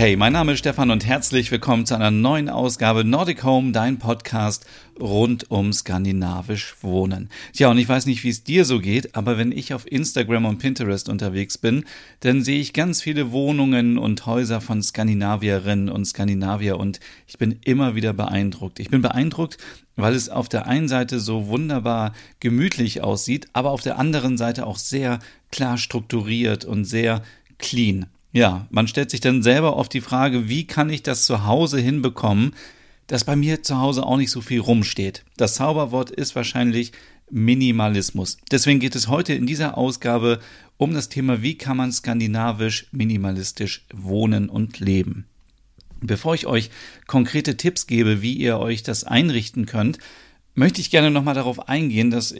Hey, mein Name ist Stefan und herzlich willkommen zu einer neuen Ausgabe Nordic Home, dein Podcast rund um skandinavisch Wohnen. Tja, und ich weiß nicht, wie es dir so geht, aber wenn ich auf Instagram und Pinterest unterwegs bin, dann sehe ich ganz viele Wohnungen und Häuser von Skandinavierinnen und Skandinavier und ich bin immer wieder beeindruckt. Ich bin beeindruckt, weil es auf der einen Seite so wunderbar gemütlich aussieht, aber auf der anderen Seite auch sehr klar strukturiert und sehr clean. Ja, man stellt sich dann selber oft die Frage, wie kann ich das zu Hause hinbekommen, dass bei mir zu Hause auch nicht so viel rumsteht. Das Zauberwort ist wahrscheinlich Minimalismus. Deswegen geht es heute in dieser Ausgabe um das Thema, wie kann man skandinavisch minimalistisch wohnen und leben. Bevor ich euch konkrete Tipps gebe, wie ihr euch das einrichten könnt, möchte ich gerne nochmal darauf eingehen, dass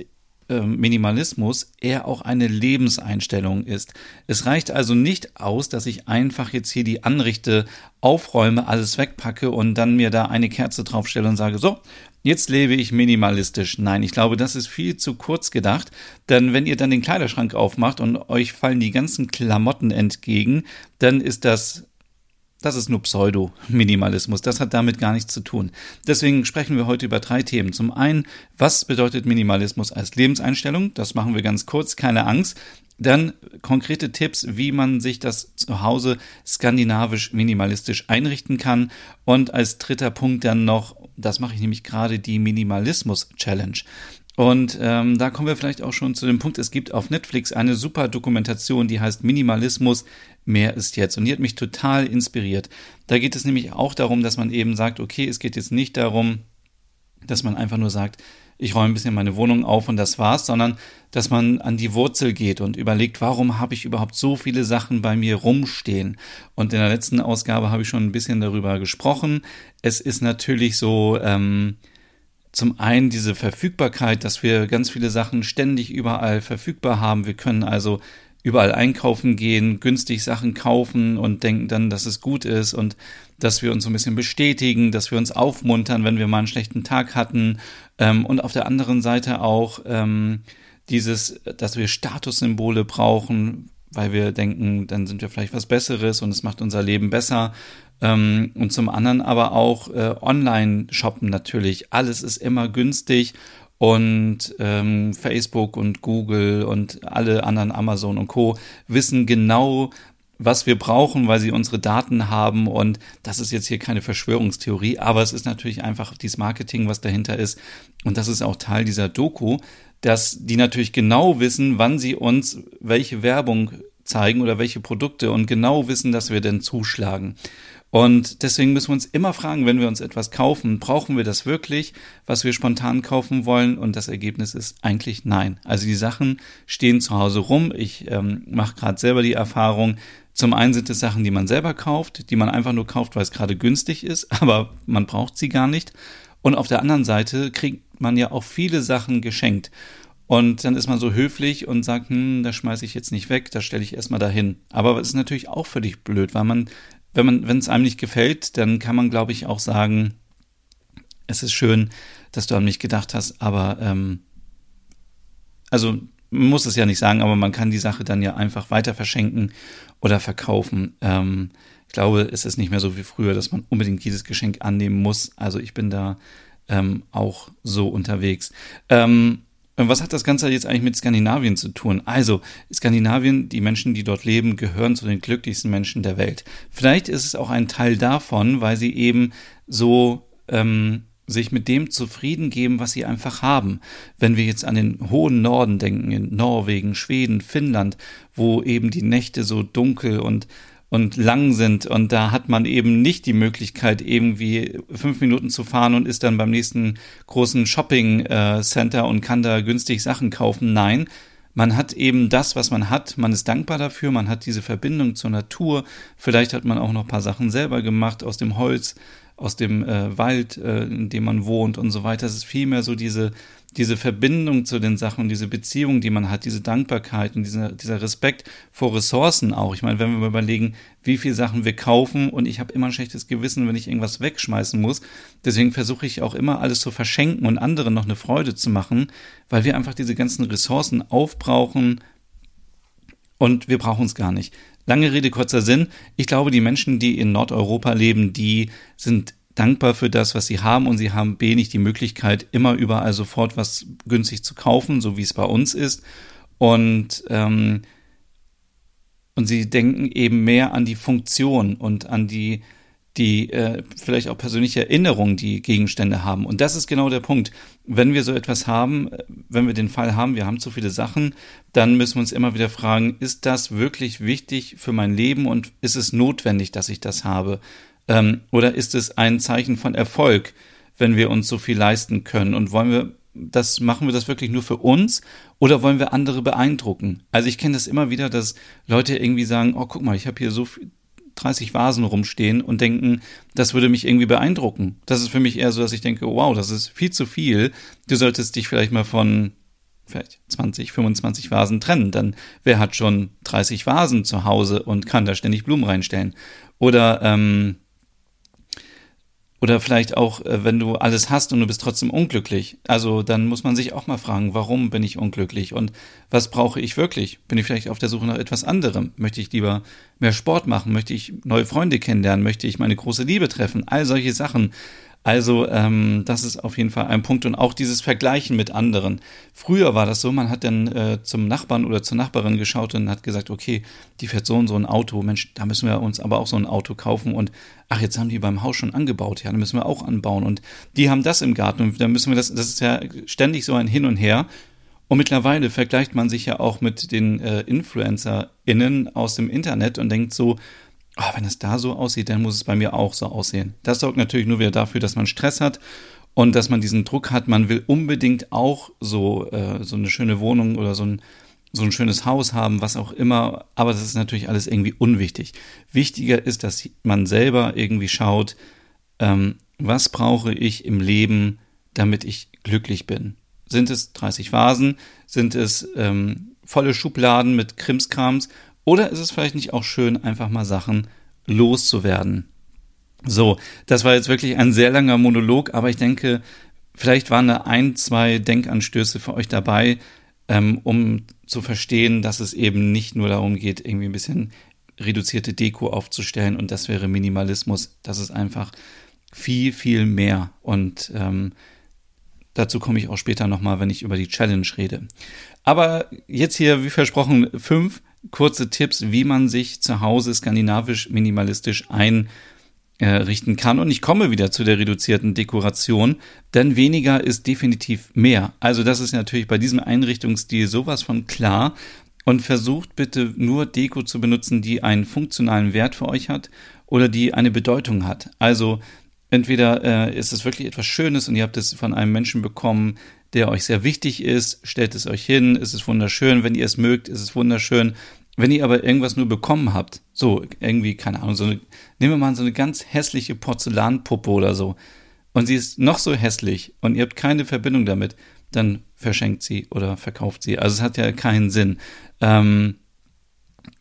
Minimalismus eher auch eine Lebenseinstellung ist. Es reicht also nicht aus, dass ich einfach jetzt hier die Anrichte aufräume, alles wegpacke und dann mir da eine Kerze draufstelle und sage, so, Jetzt lebe ich minimalistisch. Nein, ich glaube, das ist viel zu kurz gedacht, denn wenn ihr dann den Kleiderschrank aufmacht und euch fallen die ganzen Klamotten entgegen, dann ist das das ist nur Pseudo-Minimalismus. Das hat damit gar nichts zu tun. Deswegen sprechen wir heute über drei Themen. Zum einen, was bedeutet Minimalismus als Lebenseinstellung? Das machen wir ganz kurz, keine Angst. Dann konkrete Tipps, wie man sich das zu Hause skandinavisch minimalistisch einrichten kann. Und als dritter Punkt dann noch, das mache ich nämlich gerade, die Minimalismus-Challenge. Und ähm, da kommen wir vielleicht auch schon zu dem Punkt, es gibt auf Netflix eine super Dokumentation, die heißt Minimalismus, mehr ist jetzt. Und die hat mich total inspiriert. Da geht es nämlich auch darum, dass man eben sagt, okay, es geht jetzt nicht darum, dass man einfach nur sagt, ich räume ein bisschen meine Wohnung auf und das war's, sondern dass man an die Wurzel geht und überlegt, warum habe ich überhaupt so viele Sachen bei mir rumstehen? Und in der letzten Ausgabe habe ich schon ein bisschen darüber gesprochen. Es ist natürlich so, ähm, zum einen diese Verfügbarkeit, dass wir ganz viele Sachen ständig überall verfügbar haben. Wir können also überall einkaufen gehen, günstig Sachen kaufen und denken dann, dass es gut ist und dass wir uns so ein bisschen bestätigen, dass wir uns aufmuntern, wenn wir mal einen schlechten Tag hatten. Ähm, und auf der anderen Seite auch ähm, dieses, dass wir Statussymbole brauchen, weil wir denken, dann sind wir vielleicht was Besseres und es macht unser Leben besser. Ähm, und zum anderen aber auch äh, Online-Shoppen natürlich. Alles ist immer günstig und ähm, Facebook und Google und alle anderen Amazon und Co. wissen genau, was wir brauchen, weil sie unsere Daten haben. Und das ist jetzt hier keine Verschwörungstheorie, aber es ist natürlich einfach dieses Marketing, was dahinter ist. Und das ist auch Teil dieser Doku, dass die natürlich genau wissen, wann sie uns welche Werbung zeigen oder welche Produkte und genau wissen, dass wir denn zuschlagen. Und deswegen müssen wir uns immer fragen, wenn wir uns etwas kaufen, brauchen wir das wirklich, was wir spontan kaufen wollen? Und das Ergebnis ist eigentlich nein. Also die Sachen stehen zu Hause rum. Ich ähm, mache gerade selber die Erfahrung. Zum einen sind es Sachen, die man selber kauft, die man einfach nur kauft, weil es gerade günstig ist, aber man braucht sie gar nicht. Und auf der anderen Seite kriegt man ja auch viele Sachen geschenkt. Und dann ist man so höflich und sagt, hm, das schmeiße ich jetzt nicht weg, das stelle ich erstmal dahin. Aber es ist natürlich auch für dich blöd, weil man wenn man, wenn es einem nicht gefällt, dann kann man, glaube ich, auch sagen, es ist schön, dass du an mich gedacht hast, aber ähm, also man muss es ja nicht sagen, aber man kann die Sache dann ja einfach weiter verschenken oder verkaufen. Ähm, ich glaube, es ist nicht mehr so wie früher, dass man unbedingt jedes Geschenk annehmen muss. Also ich bin da ähm, auch so unterwegs. Ähm, was hat das Ganze jetzt eigentlich mit Skandinavien zu tun? Also, Skandinavien, die Menschen, die dort leben, gehören zu den glücklichsten Menschen der Welt. Vielleicht ist es auch ein Teil davon, weil sie eben so ähm, sich mit dem zufrieden geben, was sie einfach haben. Wenn wir jetzt an den hohen Norden denken, in Norwegen, Schweden, Finnland, wo eben die Nächte so dunkel und und lang sind und da hat man eben nicht die Möglichkeit, irgendwie fünf Minuten zu fahren und ist dann beim nächsten großen Shopping äh, Center und kann da günstig Sachen kaufen. Nein, man hat eben das, was man hat, man ist dankbar dafür, man hat diese Verbindung zur Natur, vielleicht hat man auch noch ein paar Sachen selber gemacht aus dem Holz, aus dem äh, Wald, äh, in dem man wohnt und so weiter. Es ist vielmehr so diese, diese Verbindung zu den Sachen, diese Beziehung, die man hat, diese Dankbarkeit und dieser, dieser Respekt vor Ressourcen auch. Ich meine, wenn wir überlegen, wie viele Sachen wir kaufen und ich habe immer ein schlechtes Gewissen, wenn ich irgendwas wegschmeißen muss. Deswegen versuche ich auch immer alles zu verschenken und anderen noch eine Freude zu machen, weil wir einfach diese ganzen Ressourcen aufbrauchen und wir brauchen es gar nicht. Lange Rede, kurzer Sinn. Ich glaube, die Menschen, die in Nordeuropa leben, die sind dankbar für das, was sie haben und sie haben B nicht die Möglichkeit, immer überall sofort was günstig zu kaufen, so wie es bei uns ist. Und, ähm, und sie denken eben mehr an die Funktion und an die die äh, vielleicht auch persönliche Erinnerungen, die Gegenstände haben. Und das ist genau der Punkt. Wenn wir so etwas haben, äh, wenn wir den Fall haben, wir haben zu viele Sachen, dann müssen wir uns immer wieder fragen, ist das wirklich wichtig für mein Leben und ist es notwendig, dass ich das habe? Ähm, oder ist es ein Zeichen von Erfolg, wenn wir uns so viel leisten können? Und wollen wir das machen wir das wirklich nur für uns oder wollen wir andere beeindrucken? Also ich kenne das immer wieder, dass Leute irgendwie sagen, oh guck mal, ich habe hier so viel, 30 Vasen rumstehen und denken, das würde mich irgendwie beeindrucken. Das ist für mich eher so, dass ich denke, wow, das ist viel zu viel. Du solltest dich vielleicht mal von vielleicht 20, 25 Vasen trennen. Dann wer hat schon 30 Vasen zu Hause und kann da ständig Blumen reinstellen? Oder ähm, oder vielleicht auch, äh, wenn du alles hast und du bist trotzdem unglücklich. Also dann muss man sich auch mal fragen, warum bin ich unglücklich und was brauche ich wirklich? Bin ich vielleicht auf der Suche nach etwas anderem? Möchte ich lieber mehr Sport machen? Möchte ich neue Freunde kennenlernen? Möchte ich meine große Liebe treffen? All solche Sachen. Also ähm, das ist auf jeden Fall ein Punkt. Und auch dieses Vergleichen mit anderen. Früher war das so, man hat dann äh, zum Nachbarn oder zur Nachbarin geschaut und hat gesagt, okay, die fährt so und so ein Auto, Mensch, da müssen wir uns aber auch so ein Auto kaufen. Und ach, jetzt haben die beim Haus schon angebaut, ja, da müssen wir auch anbauen. Und die haben das im Garten. Und da müssen wir das, das ist ja ständig so ein Hin und Her. Und mittlerweile vergleicht man sich ja auch mit den äh, InfluencerInnen aus dem Internet und denkt so, oh, wenn es da so aussieht, dann muss es bei mir auch so aussehen. Das sorgt natürlich nur wieder dafür, dass man Stress hat und dass man diesen Druck hat, man will unbedingt auch so, äh, so eine schöne Wohnung oder so ein, so ein schönes Haus haben, was auch immer, aber das ist natürlich alles irgendwie unwichtig. Wichtiger ist, dass man selber irgendwie schaut, ähm, was brauche ich im Leben, damit ich glücklich bin. Sind es 30 Vasen? Sind es ähm, volle Schubladen mit Krimskrams? Oder ist es vielleicht nicht auch schön, einfach mal Sachen loszuwerden? So, das war jetzt wirklich ein sehr langer Monolog, aber ich denke, vielleicht waren da ein, zwei Denkanstöße für euch dabei, ähm, um zu verstehen, dass es eben nicht nur darum geht, irgendwie ein bisschen reduzierte Deko aufzustellen und das wäre Minimalismus. Das ist einfach viel, viel mehr. Und ähm, dazu komme ich auch später nochmal, wenn ich über die Challenge rede. Aber jetzt hier, wie versprochen, fünf kurze Tipps, wie man sich zu Hause skandinavisch minimalistisch einrichten kann. Und ich komme wieder zu der reduzierten Dekoration, denn weniger ist definitiv mehr. Also das ist natürlich bei diesem Einrichtungsstil sowas von klar. Und versucht bitte nur Deko zu benutzen, die einen funktionalen Wert für euch hat oder die eine Bedeutung hat. Also entweder äh, ist es wirklich etwas Schönes und ihr habt es von einem Menschen bekommen, der euch sehr wichtig ist, stellt es euch hin, es ist wunderschön, wenn ihr es mögt, ist es wunderschön. Wenn ihr aber irgendwas nur bekommen habt, so irgendwie, keine Ahnung, so eine, nehmen wir mal so eine ganz hässliche Porzellanpuppe oder so, und sie ist noch so hässlich und ihr habt keine Verbindung damit, dann verschenkt sie oder verkauft sie. Also es hat ja keinen Sinn. Ähm,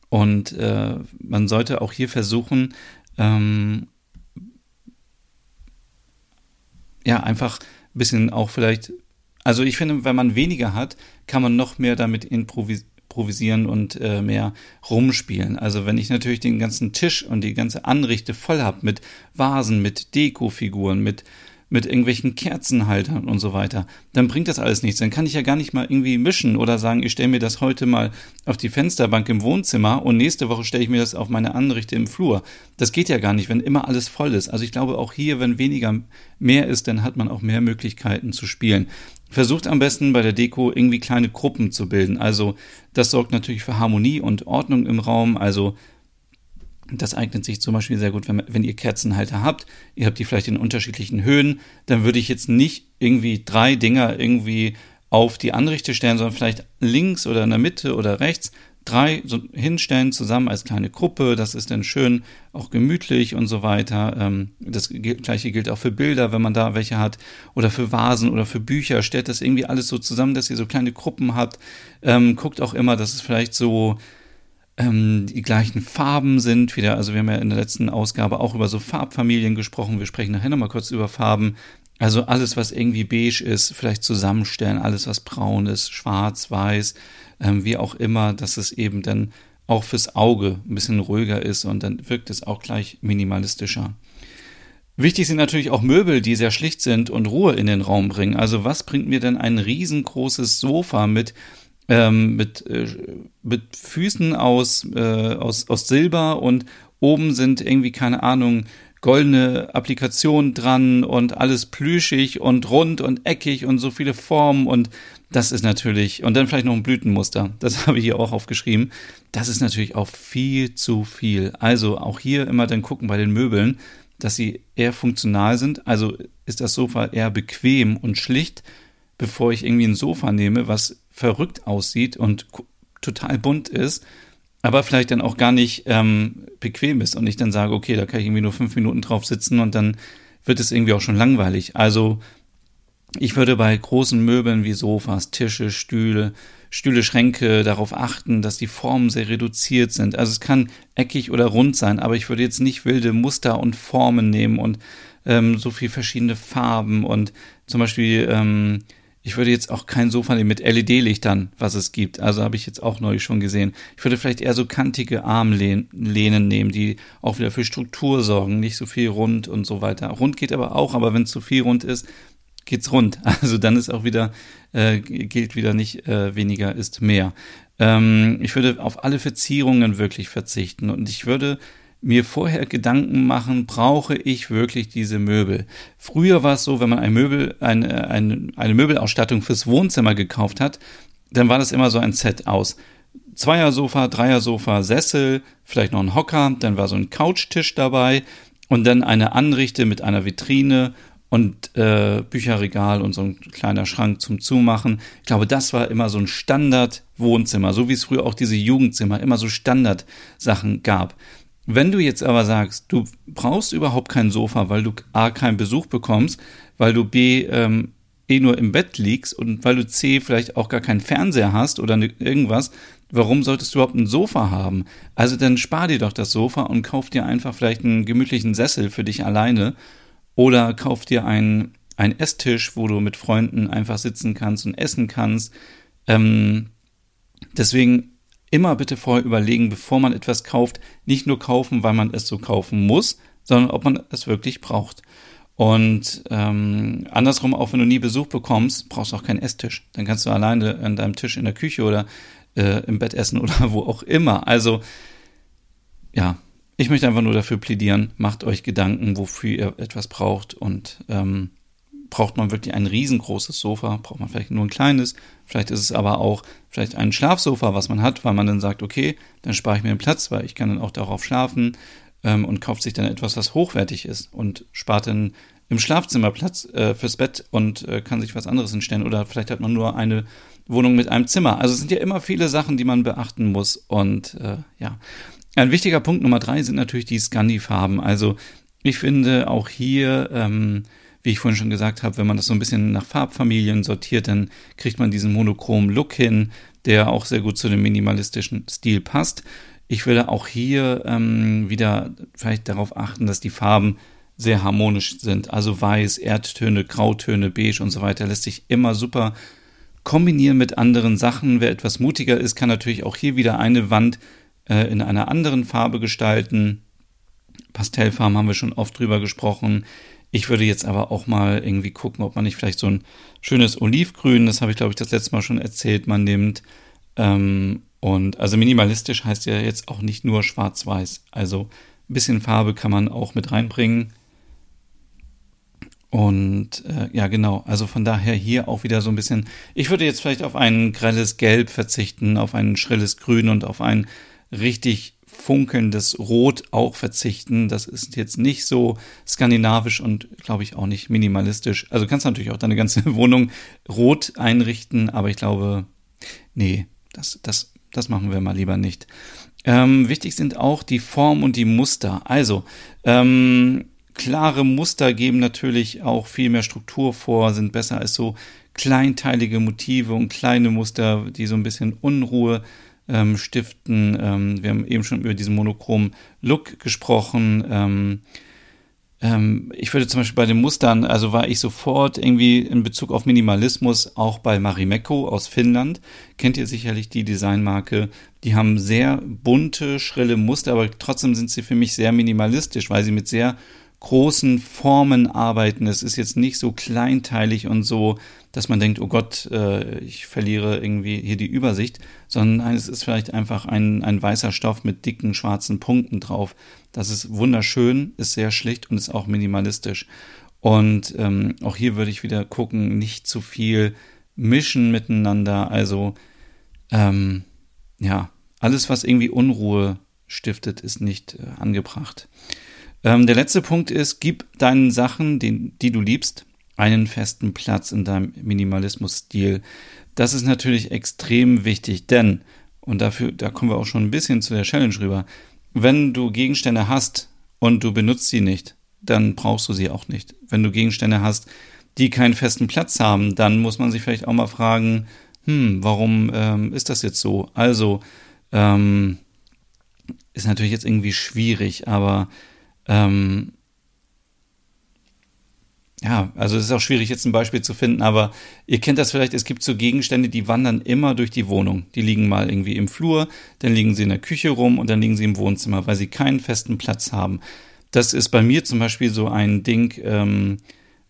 und äh, man sollte auch hier versuchen, ähm, ja, einfach ein bisschen auch vielleicht also ich finde, wenn man weniger hat, kann man noch mehr damit improvisieren und äh, mehr rumspielen. Also wenn ich natürlich den ganzen Tisch und die ganze Anrichte voll habe mit Vasen, mit Dekofiguren, mit mit irgendwelchen Kerzenhaltern und so weiter, dann bringt das alles nichts. Dann kann ich ja gar nicht mal irgendwie mischen oder sagen, ich stelle mir das heute mal auf die Fensterbank im Wohnzimmer und nächste Woche stelle ich mir das auf meine Anrichte im Flur. Das geht ja gar nicht, wenn immer alles voll ist. Also ich glaube auch hier, wenn weniger mehr ist, dann hat man auch mehr Möglichkeiten zu spielen. Versucht am besten bei der Deko irgendwie kleine Gruppen zu bilden. Also das sorgt natürlich für Harmonie und Ordnung im Raum. Also das eignet sich zum Beispiel sehr gut, wenn, wenn ihr Kerzenhalter habt. Ihr habt die vielleicht in unterschiedlichen Höhen. Dann würde ich jetzt nicht irgendwie drei Dinger irgendwie auf die Anrichte stellen, sondern vielleicht links oder in der Mitte oder rechts drei so hinstellen zusammen als kleine Gruppe. Das ist dann schön auch gemütlich und so weiter. Ähm, das gleiche gilt auch für Bilder, wenn man da welche hat oder für Vasen oder für Bücher. Stellt das irgendwie alles so zusammen, dass ihr so kleine Gruppen habt. Ähm, guckt auch immer, dass es vielleicht so ähm, die gleichen Farben sind. Wieder, also wir haben ja in der letzten Ausgabe auch über so Farbfamilien gesprochen. Wir sprechen nachher nochmal kurz über Farben. Also alles, was irgendwie beige ist, vielleicht zusammenstellen, alles, was braun ist, schwarz, weiß, ähm, wie auch immer, dass es eben dann auch fürs Auge ein bisschen ruhiger ist und dann wirkt es auch gleich minimalistischer. Wichtig sind natürlich auch Möbel, die sehr schlicht sind und Ruhe in den Raum bringen. Also was bringt mir denn ein riesengroßes Sofa mit, ähm, mit, äh, mit Füßen aus, äh, aus, aus Silber und oben sind irgendwie, keine Ahnung, goldene Applikationen dran und alles plüschig und rund und eckig und so viele Formen und das ist natürlich, und dann vielleicht noch ein Blütenmuster, das habe ich hier auch aufgeschrieben, das ist natürlich auch viel zu viel. Also auch hier immer dann gucken bei den Möbeln, dass sie eher funktional sind, also ist das Sofa eher bequem und schlicht, bevor ich irgendwie ein Sofa nehme, was verrückt aussieht und total bunt ist, aber vielleicht dann auch gar nicht ähm, bequem ist und ich dann sage, okay, da kann ich irgendwie nur fünf Minuten drauf sitzen und dann wird es irgendwie auch schon langweilig. Also ich würde bei großen Möbeln wie Sofas, Tische, Stühle, Stühle, Schränke darauf achten, dass die Formen sehr reduziert sind. Also es kann eckig oder rund sein, aber ich würde jetzt nicht wilde Muster und Formen nehmen und ähm, so viel verschiedene Farben und zum Beispiel ähm, ich würde jetzt auch kein Sofa nehmen mit LED-Lichtern, was es gibt. Also habe ich jetzt auch neulich schon gesehen. Ich würde vielleicht eher so kantige Armlehnen nehmen, die auch wieder für Struktur sorgen, nicht so viel rund und so weiter. Rund geht aber auch, aber wenn es zu viel rund ist, geht's rund. Also dann ist auch wieder, äh, gilt wieder nicht äh, weniger ist mehr. Ähm, ich würde auf alle Verzierungen wirklich verzichten und ich würde mir vorher Gedanken machen, brauche ich wirklich diese Möbel? Früher war es so, wenn man ein Möbel, eine, eine, eine Möbelausstattung fürs Wohnzimmer gekauft hat, dann war das immer so ein Set aus Zweiersofa, Dreiersofa, Sessel, vielleicht noch ein Hocker, dann war so ein Couchtisch dabei und dann eine Anrichte mit einer Vitrine und äh, Bücherregal und so ein kleiner Schrank zum Zumachen. Ich glaube, das war immer so ein Standard-Wohnzimmer, so wie es früher auch diese Jugendzimmer immer so Standardsachen gab. Wenn du jetzt aber sagst, du brauchst überhaupt kein Sofa, weil du A, keinen Besuch bekommst, weil du B, ähm, eh nur im Bett liegst und weil du C, vielleicht auch gar keinen Fernseher hast oder ne, irgendwas, warum solltest du überhaupt ein Sofa haben? Also dann spar dir doch das Sofa und kauf dir einfach vielleicht einen gemütlichen Sessel für dich alleine oder kauf dir einen, einen Esstisch, wo du mit Freunden einfach sitzen kannst und essen kannst. Ähm, deswegen immer bitte vorher überlegen, bevor man etwas kauft, nicht nur kaufen, weil man es so kaufen muss, sondern ob man es wirklich braucht. Und ähm, andersrum, auch wenn du nie Besuch bekommst, brauchst du auch keinen Esstisch. Dann kannst du alleine an deinem Tisch in der Küche oder äh, im Bett essen oder wo auch immer. Also ja, ich möchte einfach nur dafür plädieren, macht euch Gedanken, wofür ihr etwas braucht und ähm, braucht man wirklich ein riesengroßes Sofa, braucht man vielleicht nur ein kleines, vielleicht ist es aber auch vielleicht ein Schlafsofa, was man hat, weil man dann sagt, okay, dann spare ich mir den Platz, weil ich kann dann auch darauf schlafen ähm, und kauft sich dann etwas, was hochwertig ist und spart dann im Schlafzimmer Platz äh, fürs Bett und äh, kann sich was anderes hinstellen oder vielleicht hat man nur eine Wohnung mit einem Zimmer. Also es sind ja immer viele Sachen, die man beachten muss und äh, ja. Ein wichtiger Punkt Nummer drei sind natürlich die Scandi-Farben. Also ich finde auch hier ähm, wie ich vorhin schon gesagt habe, wenn man das so ein bisschen nach Farbfamilien sortiert, dann kriegt man diesen monochromen Look hin, der auch sehr gut zu dem minimalistischen Stil passt. Ich würde auch hier ähm, wieder vielleicht darauf achten, dass die Farben sehr harmonisch sind. Also weiß, Erdtöne, Grautöne, Beige und so weiter lässt sich immer super kombinieren mit anderen Sachen. Wer etwas mutiger ist, kann natürlich auch hier wieder eine Wand äh, in einer anderen Farbe gestalten. Pastellfarben haben wir schon oft drüber gesprochen. Ich würde jetzt aber auch mal irgendwie gucken, ob man nicht vielleicht so ein schönes Olivgrün, das habe ich glaube ich das letzte Mal schon erzählt, man nimmt. Ähm, und also minimalistisch heißt ja jetzt auch nicht nur schwarz-weiß. Also ein bisschen Farbe kann man auch mit reinbringen. Und äh, ja, genau, also von daher hier auch wieder so ein bisschen, ich würde jetzt vielleicht auf ein grelles Gelb verzichten, auf ein schrilles Grün und auf ein richtig funkelndes Rot auch verzichten. Das ist jetzt nicht so skandinavisch und glaube ich auch nicht minimalistisch. Also kannst natürlich auch deine ganze Wohnung rot einrichten, aber ich glaube, nee, das, das, das machen wir mal lieber nicht. Ähm, wichtig sind auch die Form und die Muster. Also, ähm, klare Muster geben natürlich auch viel mehr Struktur vor, sind besser als so kleinteilige Motive und kleine Muster, die so ein bisschen Unruhe ähm, stiften. Ähm, wir haben eben schon über diesen monochromen Look gesprochen. Ähm, ähm, ich würde zum Beispiel bei den Mustern, also war ich sofort irgendwie in Bezug auf Minimalismus auch bei Marimekko aus Finnland. Kennt ihr sicherlich die Designmarke. Die haben sehr bunte, schrille Muster, aber trotzdem sind sie für mich sehr minimalistisch, weil sie mit sehr großen Formen arbeiten. Es ist jetzt nicht so kleinteilig und so, dass man denkt, oh Gott, äh, ich verliere irgendwie hier die Übersicht, sondern es ist vielleicht einfach ein, ein weißer Stoff mit dicken schwarzen Punkten drauf. Das ist wunderschön, ist sehr schlicht und ist auch minimalistisch. Und ähm, auch hier würde ich wieder gucken, nicht zu viel mischen miteinander. Also ähm, ja, alles, was irgendwie Unruhe stiftet, ist nicht äh, angebracht. Ähm, der letzte Punkt ist, gib deinen Sachen, den, die du liebst, einen festen Platz in deinem Minimalismus-Stil. Das ist natürlich extrem wichtig, denn, und dafür, da kommen wir auch schon ein bisschen zu der Challenge rüber, wenn du Gegenstände hast und du benutzt sie nicht, dann brauchst du sie auch nicht. Wenn du Gegenstände hast, die keinen festen Platz haben, dann muss man sich vielleicht auch mal fragen, hm, warum ähm, ist das jetzt so? Also, ähm, ist natürlich jetzt irgendwie schwierig, aber ähm, ja, also es ist auch schwierig, jetzt ein Beispiel zu finden, aber ihr kennt das vielleicht, es gibt so Gegenstände, die wandern immer durch die Wohnung. Die liegen mal irgendwie im Flur, dann liegen sie in der Küche rum und dann liegen sie im Wohnzimmer, weil sie keinen festen Platz haben. Das ist bei mir zum Beispiel so ein Ding, ähm,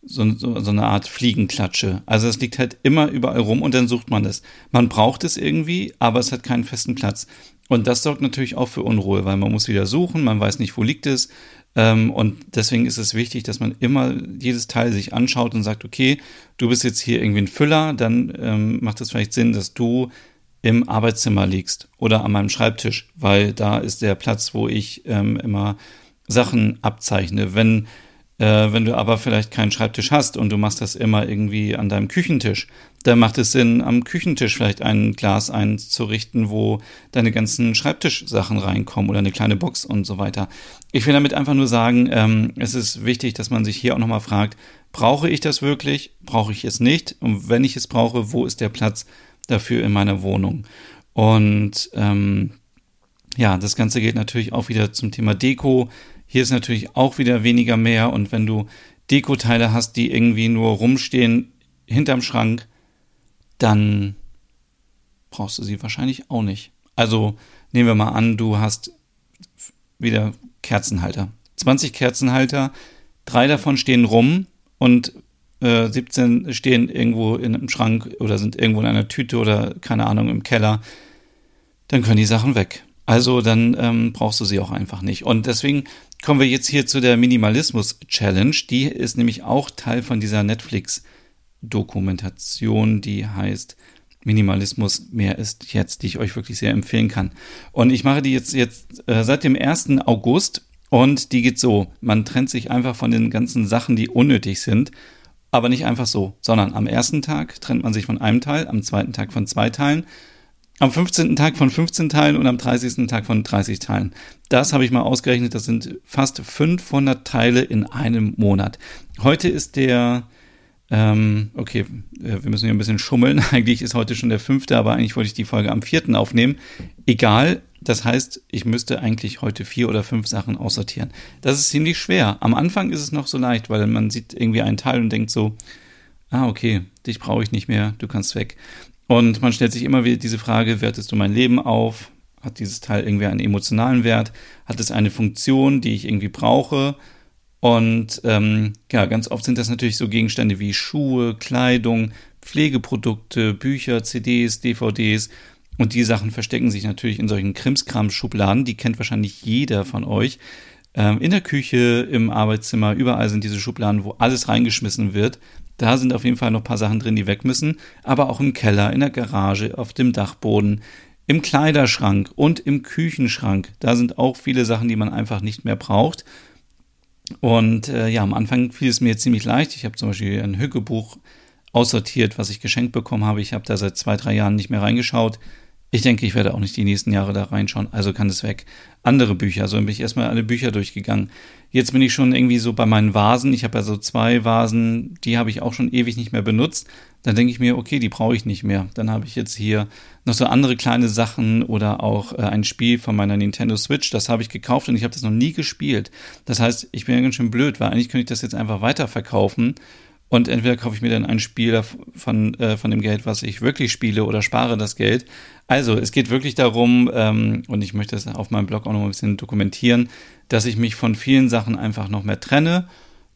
so, so, so eine Art Fliegenklatsche. Also es liegt halt immer überall rum und dann sucht man es. Man braucht es irgendwie, aber es hat keinen festen Platz. Und das sorgt natürlich auch für Unruhe, weil man muss wieder suchen, man weiß nicht, wo liegt es. Ähm, und deswegen ist es wichtig, dass man immer jedes Teil sich anschaut und sagt, okay, du bist jetzt hier irgendwie ein Füller, dann ähm, macht es vielleicht Sinn, dass du im Arbeitszimmer liegst oder an meinem Schreibtisch, weil da ist der Platz, wo ich ähm, immer Sachen abzeichne. Wenn äh, wenn du aber vielleicht keinen Schreibtisch hast und du machst das immer irgendwie an deinem Küchentisch, dann macht es Sinn, am Küchentisch vielleicht ein Glas einzurichten, wo deine ganzen Schreibtischsachen reinkommen oder eine kleine Box und so weiter. Ich will damit einfach nur sagen, ähm, es ist wichtig, dass man sich hier auch nochmal fragt, brauche ich das wirklich? Brauche ich es nicht? Und wenn ich es brauche, wo ist der Platz dafür in meiner Wohnung? Und ähm, ja, das Ganze geht natürlich auch wieder zum Thema Deko. Hier ist natürlich auch wieder weniger mehr und wenn du Dekoteile hast, die irgendwie nur rumstehen hinterm Schrank, dann brauchst du sie wahrscheinlich auch nicht. Also nehmen wir mal an, du hast wieder Kerzenhalter. 20 Kerzenhalter, drei davon stehen rum und äh, 17 stehen irgendwo in einem Schrank oder sind irgendwo in einer Tüte oder keine Ahnung im Keller. Dann können die Sachen weg. Also dann ähm, brauchst du sie auch einfach nicht. Und deswegen kommen wir jetzt hier zu der Minimalismus-Challenge. Die ist nämlich auch Teil von dieser Netflix-Dokumentation, die heißt Minimalismus mehr ist jetzt, die ich euch wirklich sehr empfehlen kann. Und ich mache die jetzt, jetzt äh, seit dem 1. August und die geht so. Man trennt sich einfach von den ganzen Sachen, die unnötig sind. Aber nicht einfach so, sondern am ersten Tag trennt man sich von einem Teil, am zweiten Tag von zwei Teilen am 15. Tag von 15 Teilen und am 30. Tag von 30 Teilen. Das habe ich mal ausgerechnet, das sind fast 500 Teile in einem Monat. Heute ist der, ähm, okay, äh, wir müssen hier ein bisschen schummeln. Eigentlich ist heute schon der fünfte, aber eigentlich wollte ich die Folge am vierten aufnehmen. Egal, das heißt, ich müsste eigentlich heute vier oder fünf Sachen aussortieren. Das ist ziemlich schwer. Am Anfang ist es noch so leicht, weil man sieht irgendwie einen Teil und denkt so, ah, okay, dich brauche ich nicht mehr, du kannst weg. Und man stellt sich immer wieder diese Frage, wertest du mein Leben auf? Hat dieses Teil irgendwie einen emotionalen Wert? Hat es eine Funktion, die ich irgendwie brauche? Und ähm, ja, ganz oft sind das natürlich so Gegenstände wie Schuhe, Kleidung, Pflegeprodukte, Bücher, CDs, DVDs. Und die Sachen verstecken sich natürlich in solchen Krimskram-Schubladen. Die kennt wahrscheinlich jeder von euch. Ähm, in der Küche, im Arbeitszimmer, überall sind diese Schubladen, wo alles reingeschmissen wird. Da sind auf jeden Fall noch ein paar Sachen drin, die weg müssen. Aber auch im Keller, in der Garage, auf dem Dachboden, Im Kleiderschrank und im Küchenschrank, da sind auch viele Sachen, die man einfach nicht mehr braucht. Und äh, ja, am Anfang fiel es mir ziemlich leicht. Ich habe zum Beispiel ein Hückebuch aussortiert, was ich geschenkt bekommen habe. Ich habe da seit zwei, drei Jahren nicht mehr reingeschaut. Ich denke, ich werde auch nicht die nächsten Jahre da reinschauen, also kann es weg. Andere Bücher, also bin ich erstmal alle Bücher durchgegangen. Jetzt bin ich schon irgendwie so bei meinen Vasen. Ich habe ja so zwei Vasen, die habe ich auch schon ewig nicht mehr benutzt. Dann denke ich mir, okay, die brauche ich nicht mehr. Dann habe ich jetzt hier noch so andere kleine Sachen oder auch äh, ein Spiel von meiner Nintendo Switch. Das habe ich gekauft und ich habe das noch nie gespielt. Das heißt, ich bin ja ganz schön blöd, weil eigentlich könnte ich das jetzt einfach weiterverkaufen und entweder kaufe ich mir dann ein Spiel von, äh, von dem Geld, was ich wirklich spiele, oder spare das Geld. Also, es geht wirklich darum, ähm, und ich möchte das auf meinem Blog auch noch ein bisschen dokumentieren, dass ich mich von vielen Sachen einfach noch mehr trenne.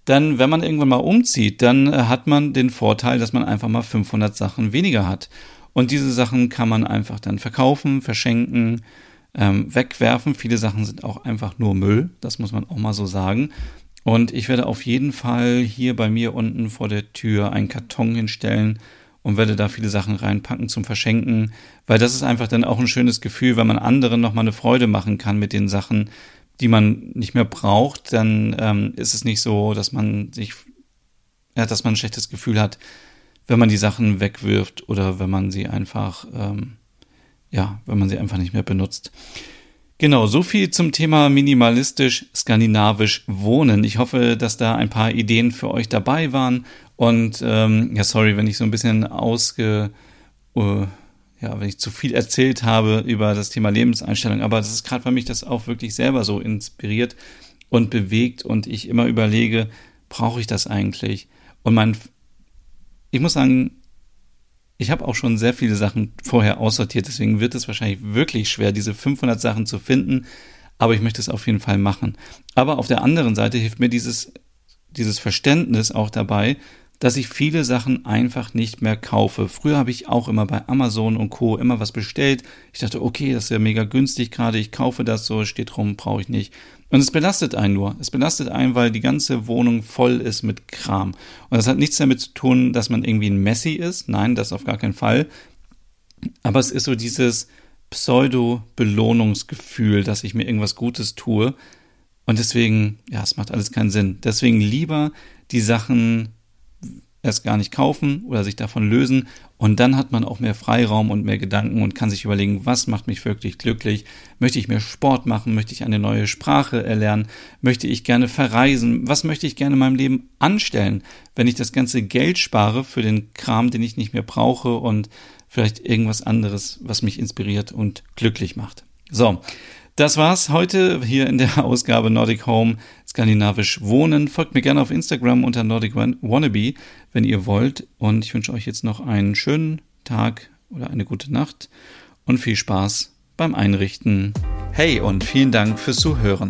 Dann, wenn man irgendwann mal umzieht, dann äh, hat man den Vorteil, dass man einfach mal 500 Sachen weniger hat. Und diese Sachen kann man einfach dann verkaufen, verschenken, ähm, wegwerfen. Viele Sachen sind auch einfach nur Müll, das muss man auch mal so sagen. Und ich werde auf jeden Fall hier bei mir unten vor der Tür einen Karton hinstellen und werde da viele Sachen reinpacken zum Verschenken, weil das ist einfach dann auch ein schönes Gefühl, wenn man anderen nochmal eine Freude machen kann mit den Sachen, die man nicht mehr braucht, dann ähm, ist es nicht so, dass man sich, ja, dass man ein schlechtes Gefühl hat, wenn man die Sachen wegwirft oder wenn man sie einfach, ähm, ja, wenn man sie einfach nicht mehr benutzt. Genau, so viel zum Thema minimalistisch skandinavisch wohnen. Ich hoffe, dass da ein paar Ideen für euch dabei waren. Und ähm, ja, sorry, wenn ich so ein bisschen ausge, uh, ja, wenn ich zu viel erzählt habe über das Thema Lebenseinstellung. Aber das ist gerade für mich das auch wirklich selber so inspiriert und bewegt und ich immer überlege, brauche ich das eigentlich? Und mein, ich muss sagen, ich habe auch schon sehr viele Sachen vorher aussortiert, deswegen wird es wahrscheinlich wirklich schwer, diese 500 Sachen zu finden. Aber ich möchte es auf jeden Fall machen. Aber auf der anderen Seite hilft mir dieses, dieses Verständnis auch dabei, dass ich viele Sachen einfach nicht mehr kaufe. Früher habe ich auch immer bei Amazon und Co. immer was bestellt. Ich dachte, okay, das ist ja mega günstig gerade, ich kaufe das so, steht rum, brauche ich nicht. Und es belastet einen nur. Es belastet einen, weil die ganze Wohnung voll ist mit Kram. Und das hat nichts damit zu tun, dass man irgendwie ein Messi ist. Nein, das auf gar keinen Fall. Aber es ist so dieses Pseudo-Belohnungsgefühl, dass ich mir irgendwas Gutes tue. Und deswegen, ja, es macht alles keinen Sinn. Deswegen lieber die Sachen erst gar nicht kaufen oder sich davon lösen. Und dann hat man auch mehr Freiraum und mehr Gedanken und kann sich überlegen, was macht mich wirklich glücklich? Möchte ich mehr Sport machen? Möchte ich eine neue Sprache erlernen? Möchte ich gerne verreisen? Was möchte ich gerne in meinem Leben anstellen, wenn ich das ganze Geld spare für den Kram, den ich nicht mehr brauche und vielleicht irgendwas anderes, was mich inspiriert und glücklich macht? So. Das war's heute hier in der Ausgabe Nordic Home Skandinavisch Wohnen. Folgt mir gerne auf Instagram unter Nordic Wannabe, wenn ihr wollt. Und ich wünsche euch jetzt noch einen schönen Tag oder eine gute Nacht und viel Spaß beim Einrichten. Hey und vielen Dank fürs Zuhören.